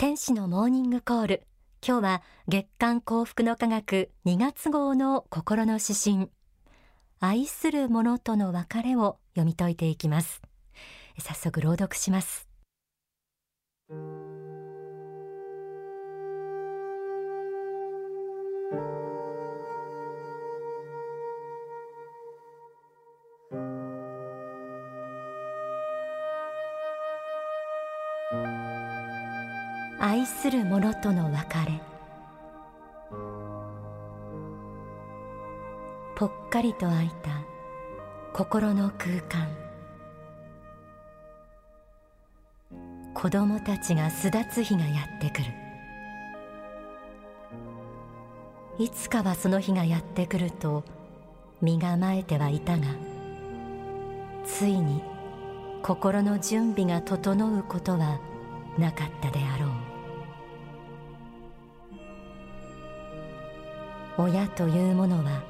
天使のモーニングコール。今日は月刊幸福の科学2月号の心の指針。愛する者との別れを読み解いていきます。早速朗読します。との別れ。ぽっかりと空いた心の空間。子供たちが巣立つ日がやってくる。いつかはその日がやってくると身構えてはいたがついに心の準備が整うことはなかったであろう。親というものは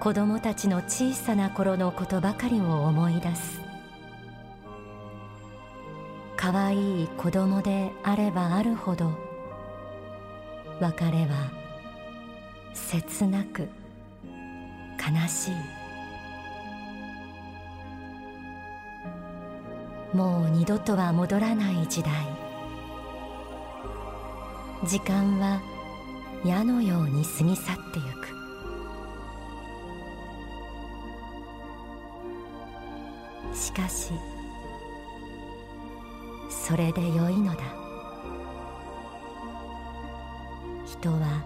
子供たちの小さな頃のことばかりを思い出す。可愛い子供であればあるほど別れは切なく悲しい。もう二度とは戻らない時代。時間は矢のように過ぎ去ってゆく。しかしそれでよいのだ。人は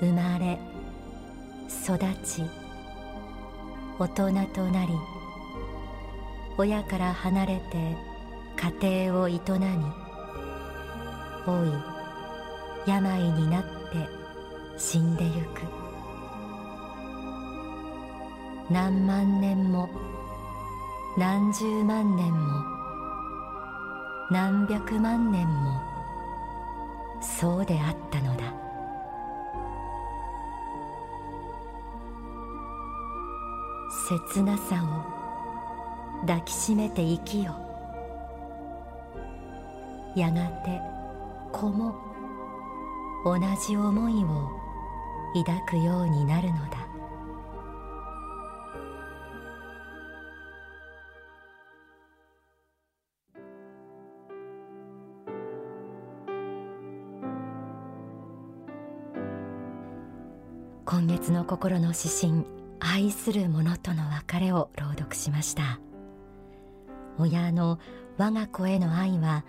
生まれ育ち大人となり親から離れて家庭を営み老い病になって死んでゆく。何万年も何十万年も何百万年もそうであったのだ。切なさを抱きしめて生きよ。やがて子も同じ思いを抱くようになるのだ。今月の心の指針愛する者との別れを朗読しました。親の我が子への愛は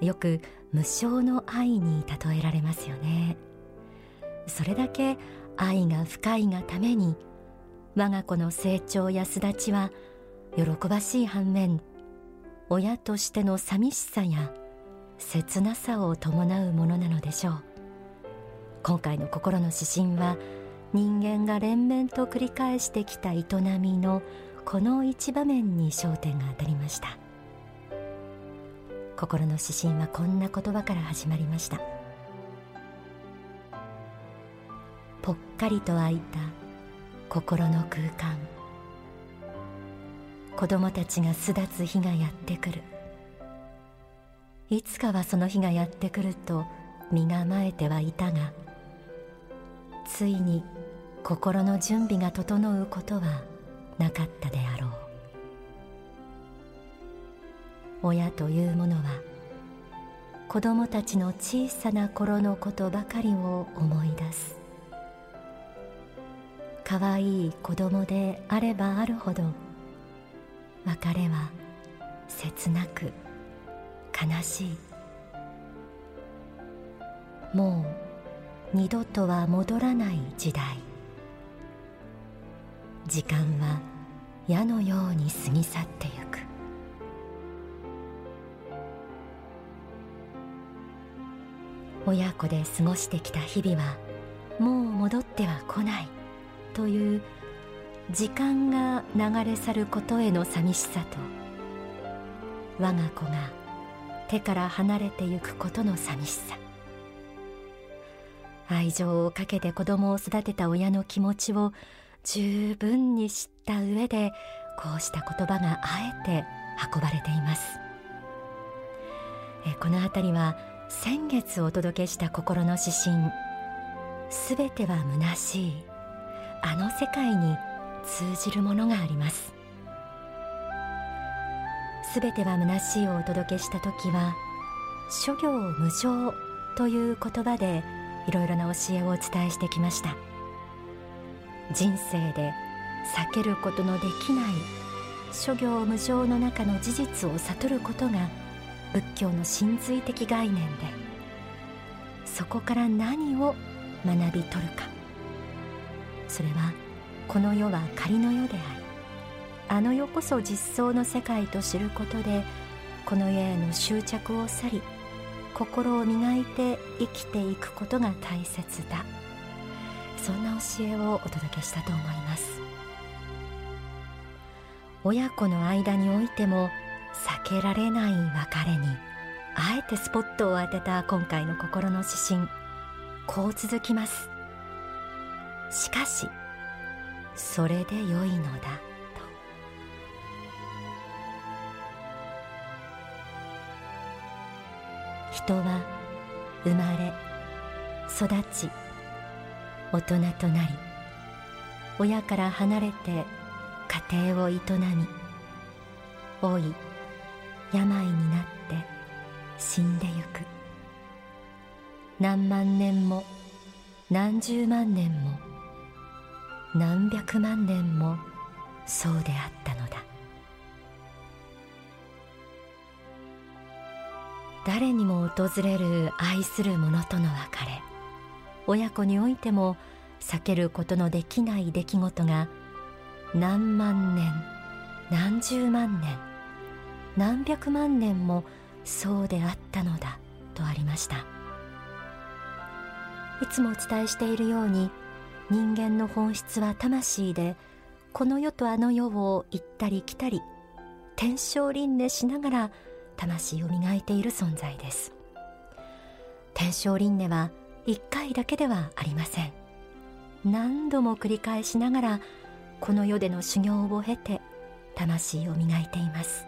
よく無償の愛に例えられますよね。それだけ愛が深いがために我が子の成長や巣立ちは喜ばしい反面親としての寂しさや切なさを伴うものなのでしょう。今回の心の指針は人間が連綿と繰り返してきた営みのこの一場面に焦点が当たりました。心の指針はこんな言葉から始まりました。ぽっかりと空いた心の空間。子供たちが巣立つ日がやってくる。いつかはその日がやってくると身構えてはいたがついに心の準備が整うことはなかったであろう。親というものは子供たちの小さな頃のことばかりを思い出す。可愛い子供であればあるほど別れは切なく悲しい。もう二度とは戻らない時代。時間は矢のように過ぎ去ってゆく。親子で過ごしてきた日々はもう戻っては来ない。という時間が流れ去ることへの寂しさと我が子が手から離れてゆくことの寂しさ。愛情をかけて子供を育てた親の気持ちを十分に知った上でこうした言葉があえて運ばれています。えこの辺りは先月お届けした心の指針すべては虚しい。あの世界に通じるものがあります。すべては虚しいをお届けした時は諸行無常という言葉でいろいろな教えをお伝えしてきました。人生で避けることのできない諸行無常の中の事実を悟ることが仏教の真髄的概念でそこから何を学び取るか。それはこの世は仮の世でありあの世こそ実相の世界と知ることでこの世への執着を去り心を磨いて生きていくことが大切だ。そんな教えをお届けしたと思います。親子の間においても避けられない別れにあえてスポットを当てた今回の心の指針こう続きます。しかしそれで良いのだと。人は生まれ育ち大人となり親から離れて家庭を営み老い病になって死んでゆく。何万年も何十万年も何百万年もそうであったのだ。誰にも訪れる愛する者との別れ親子においても避けることのできない出来事が何万年何十万年何百万年もそうであったのだとありました。いつもお伝えしているように人間の本質は魂でこの世とあの世を行ったり来たり天正輪廻しながら魂を磨いている存在です。天正輪廻は一回だけではありません。何度も繰り返しながらこの世での修行を経て魂を磨いています。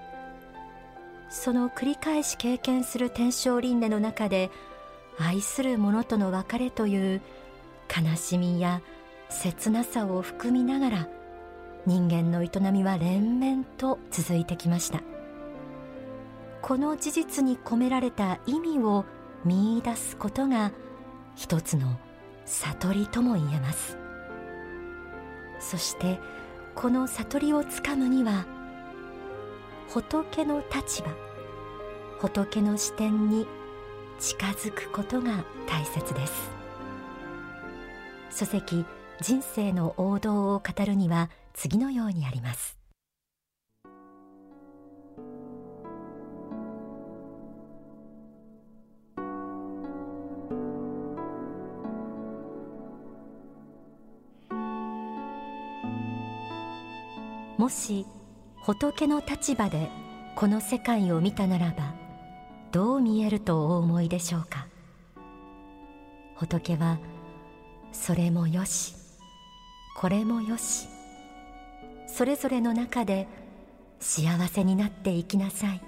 その繰り返し経験する天正輪廻の中で愛する者との別れという悲しみや切なさを含みながら人間の営みは連綿と続いてきました。この事実に込められた意味を見いだすことが一つの悟りとも言えます。そしてこの悟りをつかむには仏の立場仏の視点に近づくことが大切です。書籍人生の王道を語るには次のようにあります。もし仏の立場でこの世界を見たならばどう見えるとお思いでしょうか？仏はそれもよし。これもよし。それぞれの中で幸せになっていきなさい。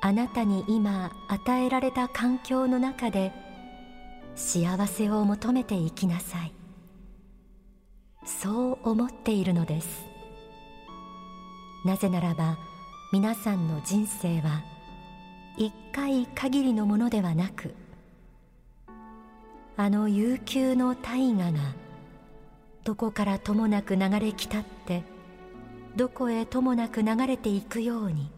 あなたに今与えられた環境の中で幸せを求めていきなさい。そう思っているのです。なぜならば皆さんの人生は一回限りのものではなくあの悠久の大河がどこからともなく流れ来たってどこへともなく流れていくように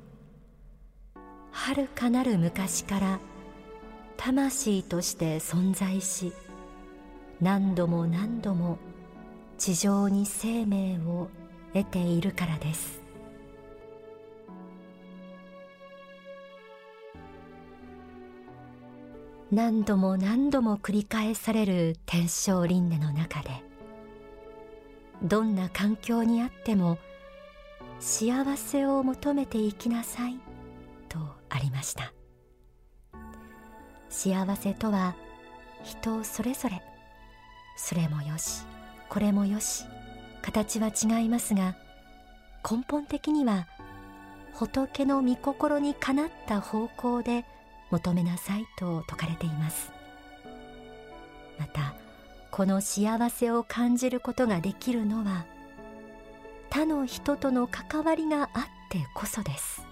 遥かなる昔から魂として存在し何度も何度も地上に生命を得ているからです。何度も何度も繰り返される天正輪廻の中でどんな環境にあっても幸せを求めていきなさいとありました。幸せとは人それぞれそれもよしこれもよし形は違いますが根本的には仏の御心にかなった方向で求めなさいと説かれています。またこの幸せを感じることができるのは他の人との関わりがあってこそです。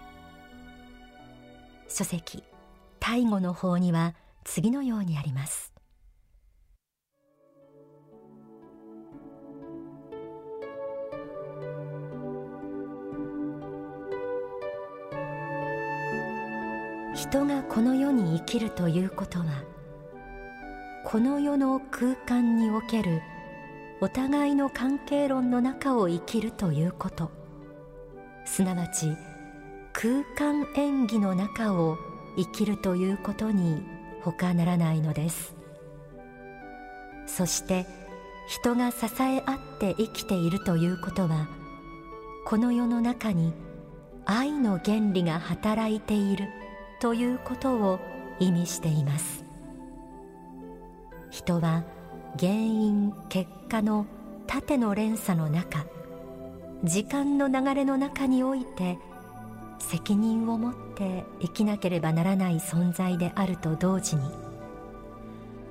書籍大語の方には次のようにあります。人がこの世に生きるということはこの世の空間におけるお互いの関係論の中を生きるということ。すなわち空間演技の中を生きるということに他ならないのです。そして人が支え合って生きているということはこの世の中に愛の原理が働いている。ということを意味しています。人は原因結果の縦の連鎖の中時間の流れの中において責任を持って生きなければならない存在であると同時に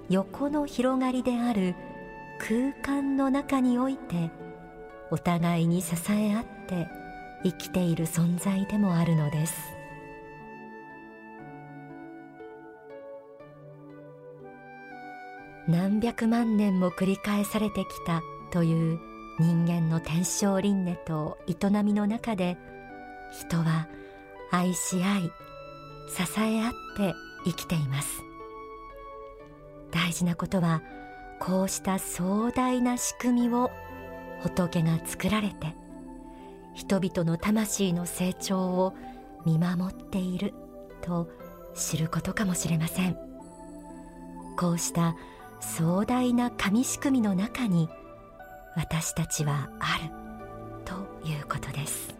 横の広がりである空間の中においてお互いに支え合って生きている存在でもあるのです。何百万年も繰り返されてきたという人間の天正輪廻と営みの中で人は愛し合い支え合って生きています。大事なことはこうした壮大な仕組みを仏が作られて人々の魂の成長を見守っていると知ることかもしれません。こうした壮大な紙仕組みの中に私たちはあるということです。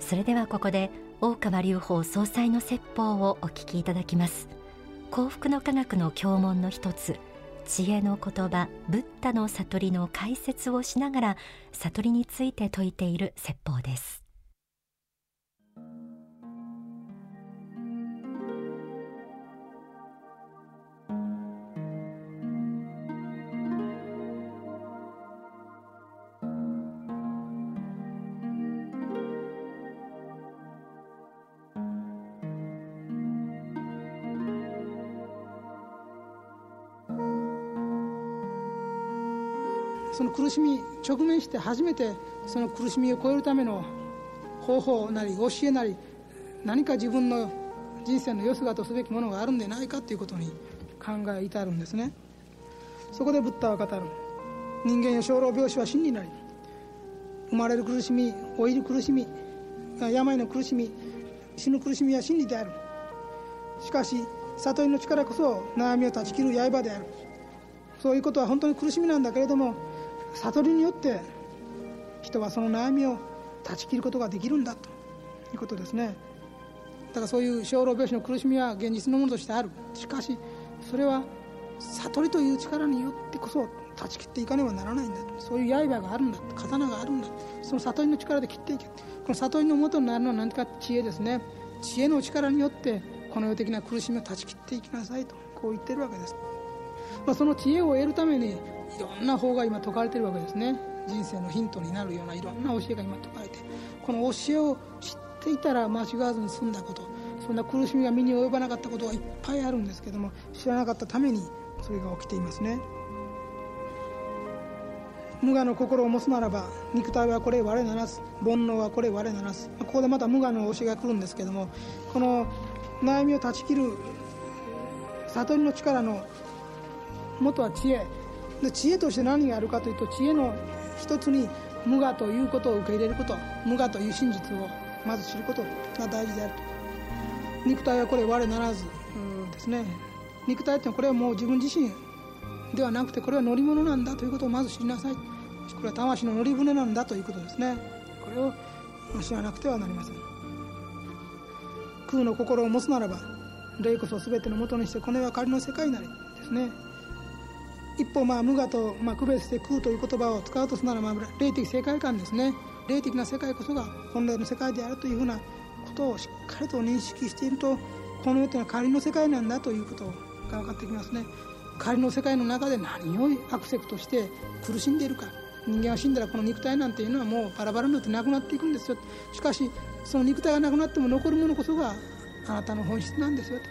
それではここで大川隆法総裁の説法をお聞きいただきます。幸福の科学の教問の一つ知恵の言葉ブッダの悟りの解説をしながら悟りについて説いている説法です。その苦しみ直面して初めてその苦しみを超えるための方法なり教えなり何か自分の人生のよすがとすべきものがあるんでないかということに考え至るんですね。そこでブッダは語る人間や生老病死は真になり生まれる苦しみ老いる苦しみ病の苦しみ死ぬ苦しみは真理である。しかし悟りの力こそ悩みを断ち切る刃である。そういうことは本当に苦しみなんだけれども悟りによって人はその悩みを断ち切ることができるんだということですね。だからそういう生老病死の苦しみは現実のものとしてある。しかしそれは悟りという力によってこそ断ち切っていかねばならないんだ。そういう刃があるんだ。刀があるんだ。その悟りの力で切っていけ。この悟りのもとになるのは何か知恵ですね。知恵の力によってこの世的な苦しみを断ち切っていきなさいとこう言ってるわけです、まあ、その知恵を得るためにいろんな法が今説かれてるわけですね。人生のヒントになるようないろんな教えが今説かれて。この教えを知っていたら間違わずに済んだこと。そんな苦しみが身に及ばなかったことがいっぱいあるんですけども知らなかったためにそれが起きていますね。無我の心を持つならば肉体はこれ我ならず煩悩はこれ我ならず。ここでまた無我の教えが来るんですけどもこの悩みを断ち切る悟りの力の元は知恵。で知恵として何があるかというと知恵の一つに無我ということを受け入れること。無我という真実をまず知ることが大事であると。肉体はこれ我ならず。ですね。肉体ってのはこれはもう自分自身ではなくてこれは乗り物なんだということをまず知りなさい。これは魂の乗り船なんだということですね。これを知らなくてはなりません。空の心を持つならば霊こそ全てのもとにしてこの世は仮の世界なり。ですね。一方まあ無我と、まあ、区別して空という言葉を使うとすなら、まあ、霊的世界観ですね。霊的な世界こそが本来の世界であるというふうなことをしっかりと認識しているとこの世というのは仮の世界なんだということが分かってきますね。仮の世界の中で何をアクセプトして苦しんでいるか。人間は死んだらこの肉体なんていうのはもうバラバラになってなくなっていくんですよ。しかしその肉体がなくなっても残るものこそがあなたの本質なんですよと。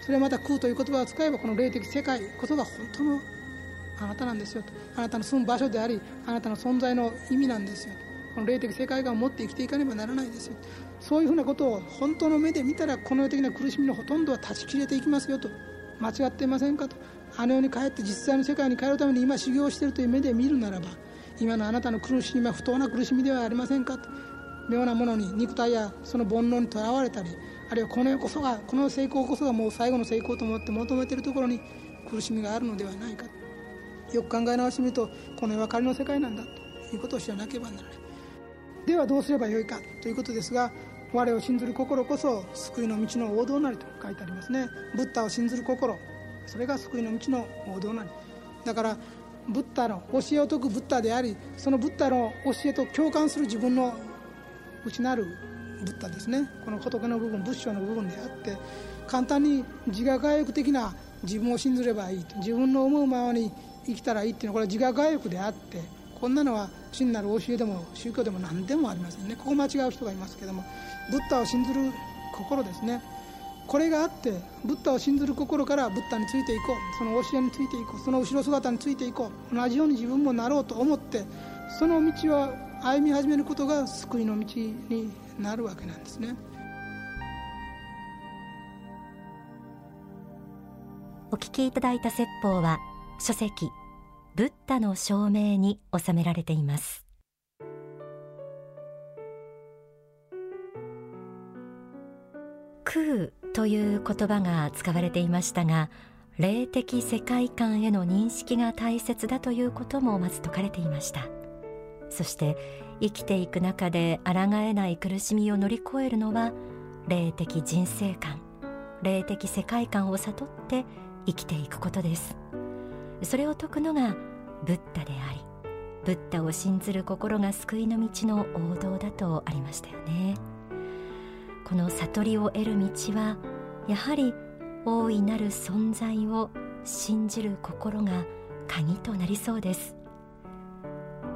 それはまた空という言葉を使えばこの霊的世界こそが本当のあなたなんですよと。あなたの住む場所でありあなたの存在の意味なんですよこの霊的世界観を持って生きていかねばならないですよそういうふうなことを本当の目で見たらこの世的な苦しみのほとんどは断ち切れていきますよと。間違っていませんかと。あの世に帰って実際の世界に帰るために今修行しているという目で見るならば今のあなたの苦しみは不当な苦しみではありませんかと。妙なものに肉体やその煩悩にとらわれたりあるいはこの世こそがこの成功こそがもう最後の成功と思って求めているところに苦しみがあるのではないかと。よく考え直してみるとこの世は仮の世界なんだということを知らなければならない。ではどうすればよいかということですが我を信ずる心こそ救いの道の王道なりと書いてありますね。ブッダを信ずる心それが救いの道の王道なり。だからブッダの教えを説くブッダでありそのブッダの教えと共感する自分の内なるブッダですね。この仏の部分仏性の部分であって簡単に自我外欲的な自分を信ずればいいと。自分の思うままに生きたらいいっていうのはこれは自我外欲であってこんなのは真なる教えでも宗教でも何でもありませんね。ここ間違う人がいますけどもブッダを信ずる心ですね。これがあってブッダを信ずる心からブッダについていこう。その教えについていこう。その後ろ姿についていこう。同じように自分もなろうと思ってその道を歩み始めることが救いの道になるわけなんですね。お聞きいただいた説法は書籍ブッダの証明に収められています。空という言葉が使われていましたが霊的世界観への認識が大切だということもまず説かれていました。そして生きていく中で抗えない苦しみを乗り越えるのは霊的人生観霊的世界観を悟って生きていくことです。それを説くのがブッダでありブッダを信ずる心が救いの道の王道だとありましたよね。この悟りを得る道はやはり大いなる存在を信じる心が鍵となりそうです。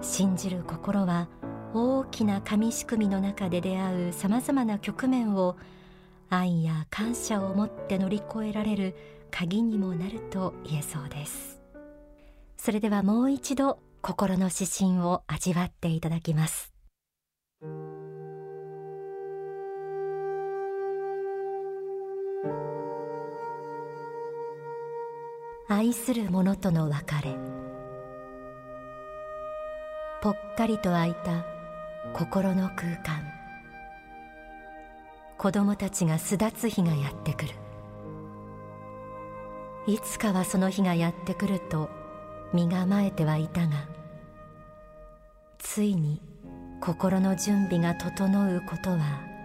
信じる心は大きな紙仕組みの中で出会うさまざまな局面を愛や感謝を持って乗り越えられる鍵にもなると言えそうです。それではもう一度心の指針を味わっていただきます。愛する者との別れ。ぽっかりと空いた心の空間。子供たちが巣立つ日がやってくる。いつかはその日がやってくると身構えてはいたがついに心の準備が整うことは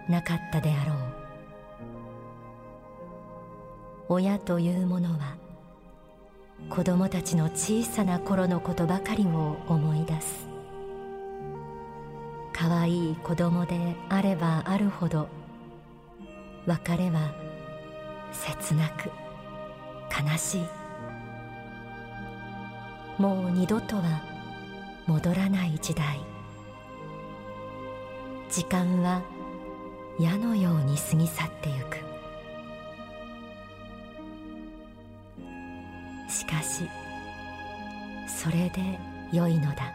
なかったであろう。親というものは子供たちの小さな頃のことばかりを思い出す。可愛い子供であればあるほど別れは切なく悲しい。もう二度とは戻らない時代。時間は矢のように過ぎ去ってゆく。しかしそれで良いのだ。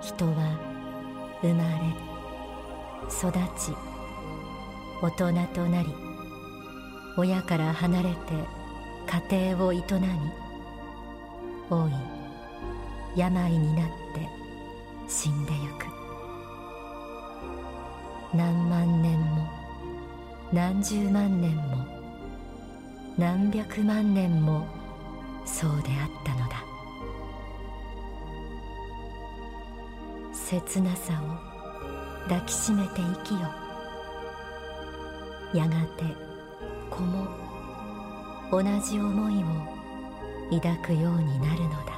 人は生まれ育ち大人となり親から離れて家庭を営み老い。病になって死んでゆく。何万年も何十万年も何百万年もそうであったのだ。切なさを抱きしめて生きよ。やがて子も同じ思いを抱くようになるのだ。